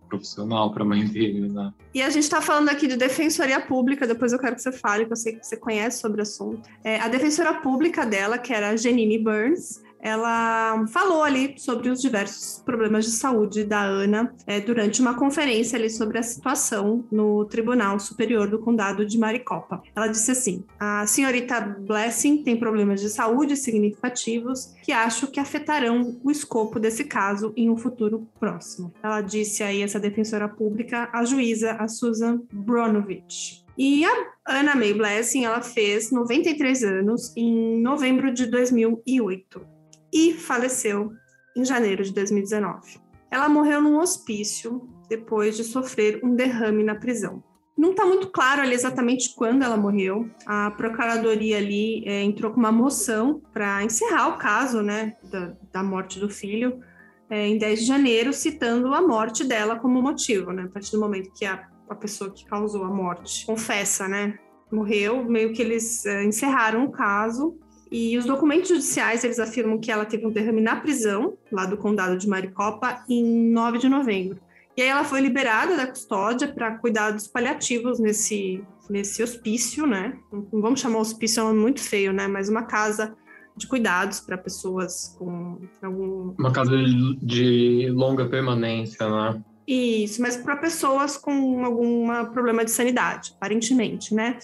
profissional para a mãe dele, né? E a gente está falando aqui de defensoria pública, depois eu quero que você fale, que eu sei que você conhece sobre o assunto. É, a defensora pública dela, que era a Janine Burns, ela falou ali sobre os diversos problemas de saúde da Ana é, durante uma conferência ali sobre a situação no Tribunal Superior do Condado de Maricopa. Ela disse assim: a senhorita Blessing tem problemas de saúde significativos que acho que afetarão o escopo desse caso em um futuro próximo. Ela disse aí, essa defensora pública, a juíza, a Susan Bronovich. E a Ana May Blessing, ela fez 93 anos em novembro de 2008 e faleceu em janeiro de 2019. Ela morreu num hospício depois de sofrer um derrame na prisão. Não está muito claro ali exatamente quando ela morreu. A procuradoria ali é, entrou com uma moção para encerrar o caso né, da, da morte do filho é, em 10 de janeiro, citando a morte dela como motivo, né? A partir do momento que a, a pessoa que causou a morte confessa, né? Morreu, meio que eles é, encerraram o caso e os documentos judiciais, eles afirmam que ela teve um derrame na prisão, lá do condado de Maricopa, em 9 de novembro. E aí ela foi liberada da custódia para cuidados paliativos nesse, nesse hospício, né? Não vamos chamar hospício, é um nome muito feio, né? Mas uma casa de cuidados para pessoas com algum... Uma casa de longa permanência, né? Isso, mas para pessoas com algum problema de sanidade, aparentemente, né?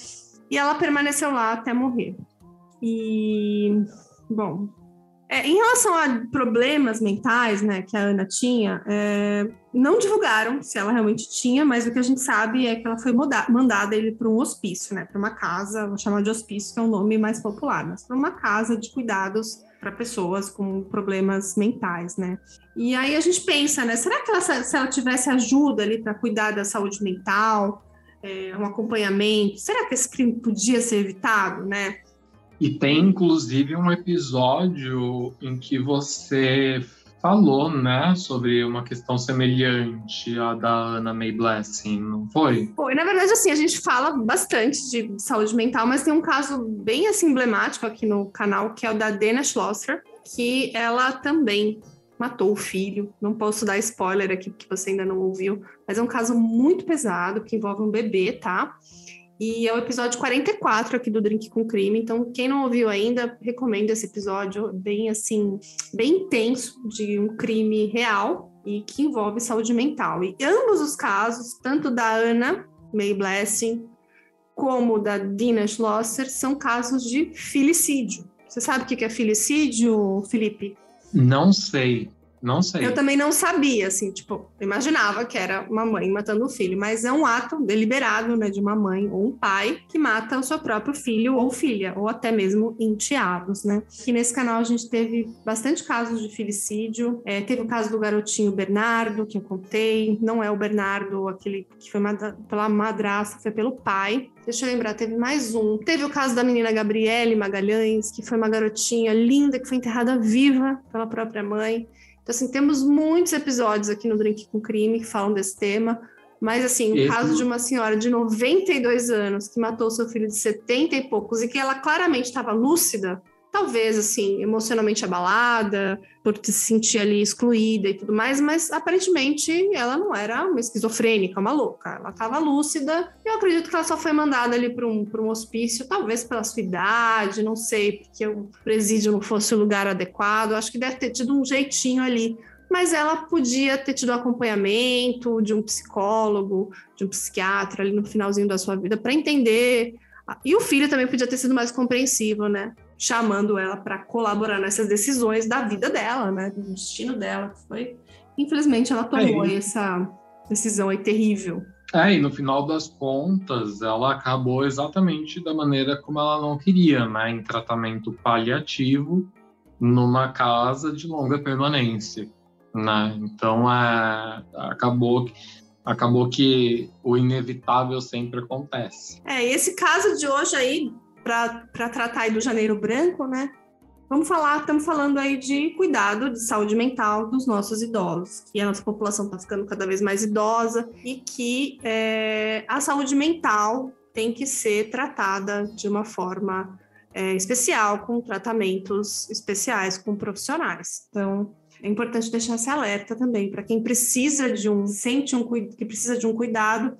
E ela permaneceu lá até morrer. E, bom, é, em relação a problemas mentais, né, que a Ana tinha, é, não divulgaram se ela realmente tinha, mas o que a gente sabe é que ela foi mandada ele para um hospício, né, para uma casa, vou chamar de hospício, que é um nome mais popular, mas para uma casa de cuidados para pessoas com problemas mentais, né? E aí a gente pensa, né, será que ela, se ela tivesse ajuda ali para cuidar da saúde mental, é, um acompanhamento, será que esse crime podia ser evitado, né? E tem inclusive um episódio em que você falou, né, sobre uma questão semelhante à da Ana May Blessing, não foi? Foi, na verdade, assim, a gente fala bastante de saúde mental, mas tem um caso bem assim, emblemático aqui no canal, que é o da Dana Schlosser, que ela também matou o filho. Não posso dar spoiler aqui, porque você ainda não ouviu, mas é um caso muito pesado, que envolve um bebê, tá? E é o episódio 44 aqui do Drink com Crime. Então, quem não ouviu ainda, recomendo esse episódio bem assim, bem intenso de um crime real e que envolve saúde mental. E ambos os casos, tanto da Ana May Blessing como da Dina Schlosser, são casos de filicídio. Você sabe o que é filicídio, Felipe? Não sei. Não sei. Eu também não sabia, assim, tipo, imaginava que era uma mãe matando o filho, mas é um ato deliberado, né, de uma mãe ou um pai que mata o seu próprio filho ou filha, ou até mesmo enteados, né? Aqui nesse canal a gente teve bastante casos de filicídio. É, teve o caso do garotinho Bernardo, que eu contei. Não é o Bernardo, aquele que foi pela madrasta, foi pelo pai. Deixa eu lembrar, teve mais um. Teve o caso da menina Gabriele Magalhães, que foi uma garotinha linda que foi enterrada viva pela própria mãe. Então, assim, temos muitos episódios aqui no Drink com Crime que falam desse tema. Mas, assim, o Esse... caso de uma senhora de 92 anos que matou seu filho de 70 e poucos e que ela claramente estava lúcida, talvez assim, emocionalmente abalada, por se sentir ali excluída e tudo mais, mas aparentemente ela não era uma esquizofrênica, uma louca. Ela estava lúcida. Eu acredito que ela só foi mandada ali para um, um hospício, talvez pela sua idade, não sei, porque o presídio não fosse o lugar adequado. Acho que deve ter tido um jeitinho ali. Mas ela podia ter tido acompanhamento de um psicólogo, de um psiquiatra ali no finalzinho da sua vida para entender. E o filho também podia ter sido mais compreensivo, né? Chamando ela para colaborar nessas decisões da vida dela, né, do destino dela. Foi, infelizmente, ela tomou é, essa decisão aí terrível. É, e no final das contas, ela acabou exatamente da maneira como ela não queria, né, em tratamento paliativo numa casa de longa permanência, né? Então, é, acabou acabou que o inevitável sempre acontece. É, esse caso de hoje aí para tratar aí do janeiro branco, né? Vamos falar, estamos falando aí de cuidado de saúde mental dos nossos idosos, que a nossa população está ficando cada vez mais idosa e que é, a saúde mental tem que ser tratada de uma forma é, especial, com tratamentos especiais, com profissionais. Então, é importante deixar esse alerta também para quem precisa de um, sente um, que precisa de um cuidado,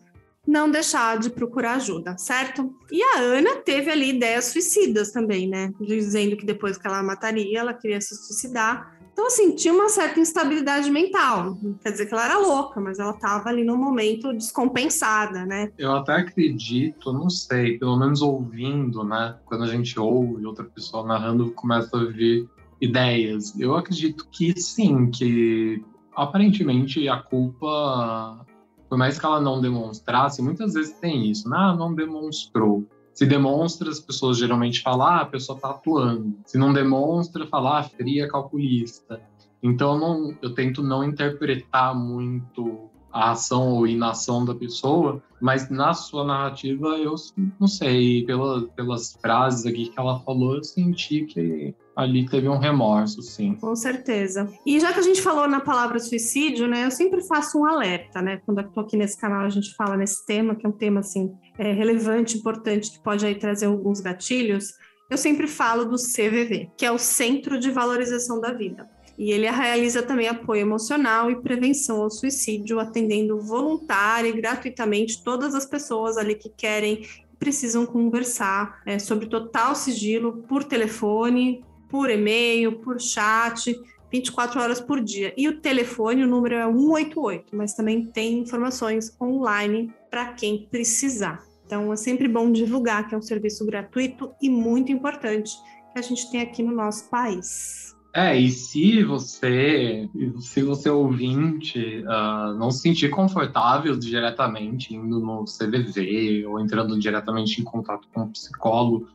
não deixar de procurar ajuda, certo? E a Ana teve ali ideias suicidas também, né? Dizendo que depois que ela mataria, ela queria se suicidar. Então, assim, tinha uma certa instabilidade mental. Quer dizer que ela era louca, mas ela estava ali num momento descompensada, né? Eu até acredito, não sei, pelo menos ouvindo, né? Quando a gente ouve outra pessoa narrando, começa a vir ideias. Eu acredito que sim, que aparentemente a culpa por mais que ela não demonstrasse, muitas vezes tem isso, ah, não demonstrou. Se demonstra, as pessoas geralmente falam, ah, a pessoa está atuando. Se não demonstra, falar ah, fria calculista. Então, eu, não, eu tento não interpretar muito a ação ou inação da pessoa, mas na sua narrativa, eu não sei, pela, pelas frases aqui que ela falou, eu senti que ali teve um remorso, sim. Com certeza. E já que a gente falou na palavra suicídio, né, eu sempre faço um alerta, né? Quando eu tô aqui nesse canal, a gente fala nesse tema, que é um tema, assim, é, relevante, importante, que pode aí trazer alguns gatilhos. Eu sempre falo do CVV, que é o Centro de Valorização da Vida. E ele realiza também apoio emocional e prevenção ao suicídio, atendendo voluntária e gratuitamente todas as pessoas ali que querem precisam conversar é, sobre total sigilo por telefone, por e-mail, por chat, 24 horas por dia. E o telefone, o número é 188, mas também tem informações online para quem precisar. Então é sempre bom divulgar que é um serviço gratuito e muito importante que a gente tem aqui no nosso país. É, e se você, se você ouvinte uh, não se sentir confortável diretamente indo no CVV ou entrando diretamente em contato com um psicólogo,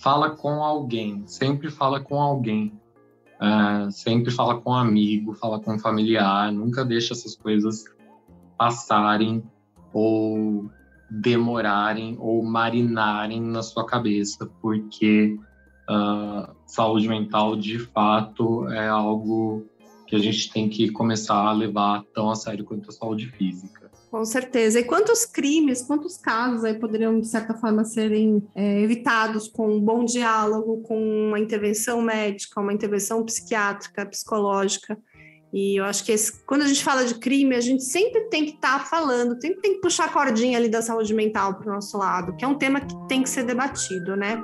fala com alguém, sempre fala com alguém. Uh, sempre fala com um amigo, fala com um familiar, nunca deixa essas coisas passarem ou demorarem ou marinarem na sua cabeça, porque uh, saúde mental de fato é algo que a gente tem que começar a levar tão a sério quanto a saúde física. Com certeza. E quantos crimes, quantos casos aí poderiam, de certa forma, serem é, evitados com um bom diálogo, com uma intervenção médica, uma intervenção psiquiátrica, psicológica? E eu acho que esse, quando a gente fala de crime, a gente sempre tem que estar tá falando, sempre tem que puxar a cordinha ali da saúde mental para o nosso lado, que é um tema que tem que ser debatido, né?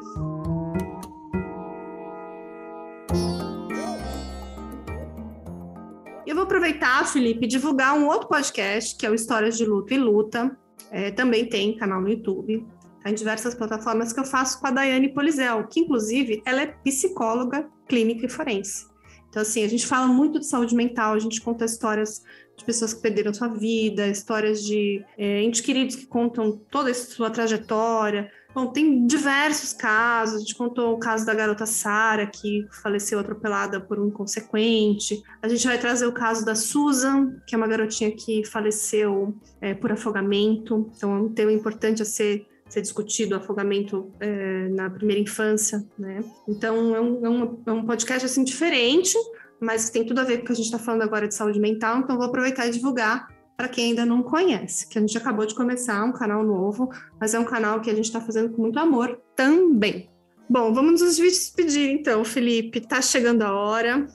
Aproveitar, Felipe, e divulgar um outro podcast, que é o Histórias de Luto e Luta. É, também tem canal no YouTube, tá em diversas plataformas que eu faço com a Daiane Polizel, que inclusive ela é psicóloga clínica e forense. Então, assim, a gente fala muito de saúde mental, a gente conta histórias de pessoas que perderam sua vida, histórias de é, entes queridos que contam toda a sua trajetória. Bom, tem diversos casos. A gente contou o caso da garota Sara, que faleceu atropelada por um inconsequente. A gente vai trazer o caso da Susan, que é uma garotinha que faleceu é, por afogamento. Então, é um tema importante a ser ser discutido afogamento é, na primeira infância, né? Então é um, é um, é um podcast assim diferente, mas tem tudo a ver com o que a gente está falando agora de saúde mental. Então vou aproveitar e divulgar para quem ainda não conhece, que a gente acabou de começar um canal novo, mas é um canal que a gente está fazendo com muito amor também. Bom, vamos nos despedir então, Felipe. Tá chegando a hora.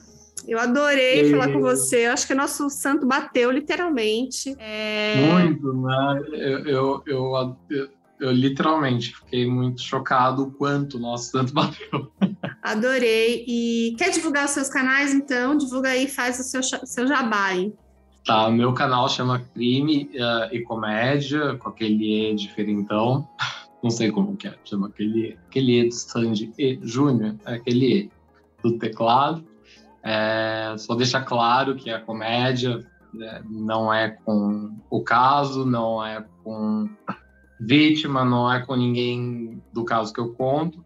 Eu adorei e... falar com você. Eu acho que o nosso santo bateu, literalmente. É... Muito, né? Eu, eu, eu, eu, literalmente fiquei muito chocado o quanto o nosso santo bateu. Adorei. E quer divulgar os seus canais, então? Divulga aí, faz o seu, seu jabá. Tá, o meu canal chama Crime uh, e Comédia, com aquele E diferentão. Não sei como que é, chama aquele, aquele E do Sandy E Júnior, é aquele E do teclado. É, só deixar claro que a comédia né, não é com o caso, não é com vítima, não é com ninguém do caso que eu conto,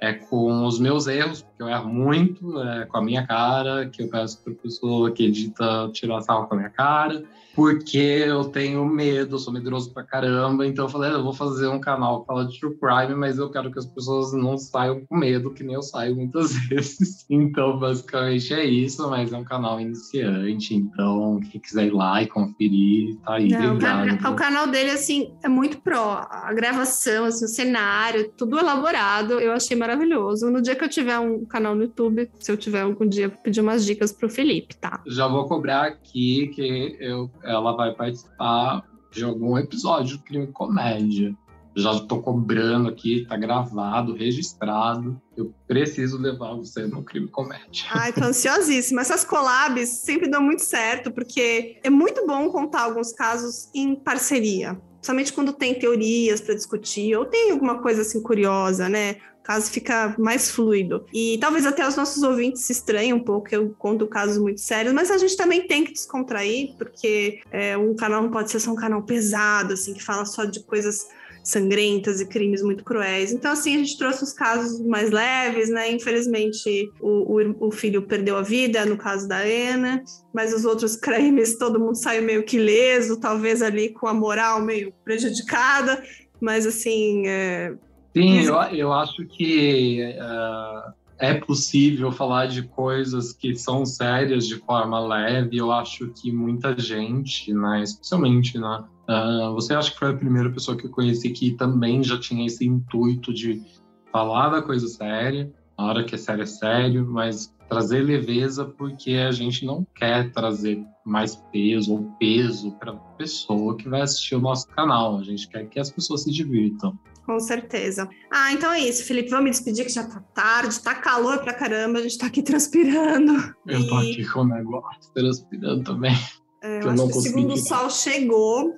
é com os meus erros, porque eu erro muito, é com a minha cara, que eu peço para a pessoa que edita tirar sal com a minha cara, porque eu tenho medo, eu sou medroso pra caramba, então eu falei, ah, eu vou fazer um canal que fala de true crime, mas eu quero que as pessoas não saiam com medo, que nem eu saio muitas vezes. Então, basicamente é isso, mas é um canal iniciante, então quem quiser ir lá e conferir, tá aí, não, obrigado. O canal dele, assim, é muito pró, a gravação, assim, o cenário, tudo elaborado, eu achei maravilhoso. No dia que eu tiver um canal no YouTube, se eu tiver algum dia, pedir umas dicas pro Felipe, tá? Já vou cobrar aqui que eu ela vai participar de algum episódio do Crime Comédia. Já estou cobrando aqui, tá gravado, registrado. Eu preciso levar você no Crime Comédia. Ai, tô ansiosíssima. Essas collabs sempre dão muito certo, porque é muito bom contar alguns casos em parceria. Principalmente quando tem teorias para discutir, ou tem alguma coisa assim curiosa, né? Caso fica mais fluido. E talvez até os nossos ouvintes se estranhem um pouco, eu conto casos muito sérios, mas a gente também tem que descontrair, porque é, um canal não pode ser só um canal pesado, assim, que fala só de coisas sangrentas e crimes muito cruéis. Então, assim, a gente trouxe os casos mais leves, né? Infelizmente, o, o, o, filho perdeu a vida, no caso da Ana, mas os outros crimes, todo mundo saiu meio que leso, talvez ali com a moral meio prejudicada, mas, assim, é, Sim, eu, eu acho que uh, é possível falar de coisas que são sérias de forma leve. Eu acho que muita gente, né, especialmente, né, uh, você acha que foi a primeira pessoa que eu conheci que também já tinha esse intuito de falar da coisa séria, na hora que é sério é sério, mas trazer leveza porque a gente não quer trazer mais peso ou peso para a pessoa que vai assistir o nosso canal. A gente quer que as pessoas se divirtam. Com certeza. Ah, então é isso, Felipe. Vamos me despedir que já tá tarde, tá calor pra caramba, a gente tá aqui transpirando. Eu tô aqui com o negócio transpirando também. É, eu, acho que o segundo sol chegou.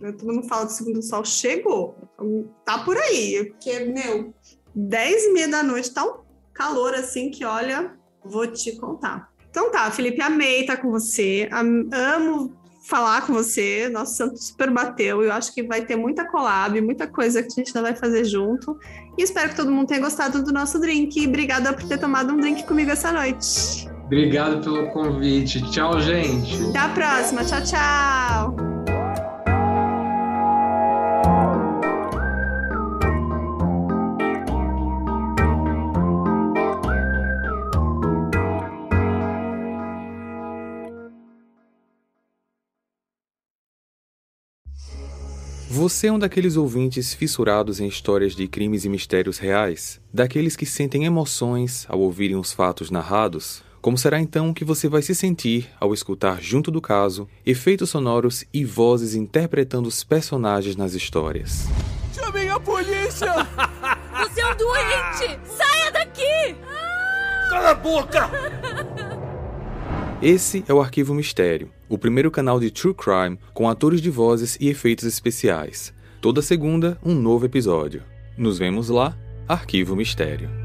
Todo mundo fala do segundo sol chegou. Tá por aí. Porque, meu, 10 e meia da noite tá um calor assim que, olha, vou te contar. Então tá, Felipe, amei estar com você. Amo falar com você. Nosso santo super bateu. Eu acho que vai ter muita collab, muita coisa que a gente ainda vai fazer junto. E espero que todo mundo tenha gostado do nosso drink. Obrigada por ter tomado um drink comigo essa noite. Obrigado pelo convite. Tchau, gente. Até a próxima. Tchau, tchau. Você é um daqueles ouvintes fissurados em histórias de crimes e mistérios reais? Daqueles que sentem emoções ao ouvirem os fatos narrados? Como será então que você vai se sentir ao escutar, junto do caso, efeitos sonoros e vozes interpretando os personagens nas histórias? Chamem a polícia! você é um doente! Saia daqui! Cala a boca! Esse é o Arquivo Mistério, o primeiro canal de True Crime com atores de vozes e efeitos especiais. Toda segunda, um novo episódio. Nos vemos lá, Arquivo Mistério.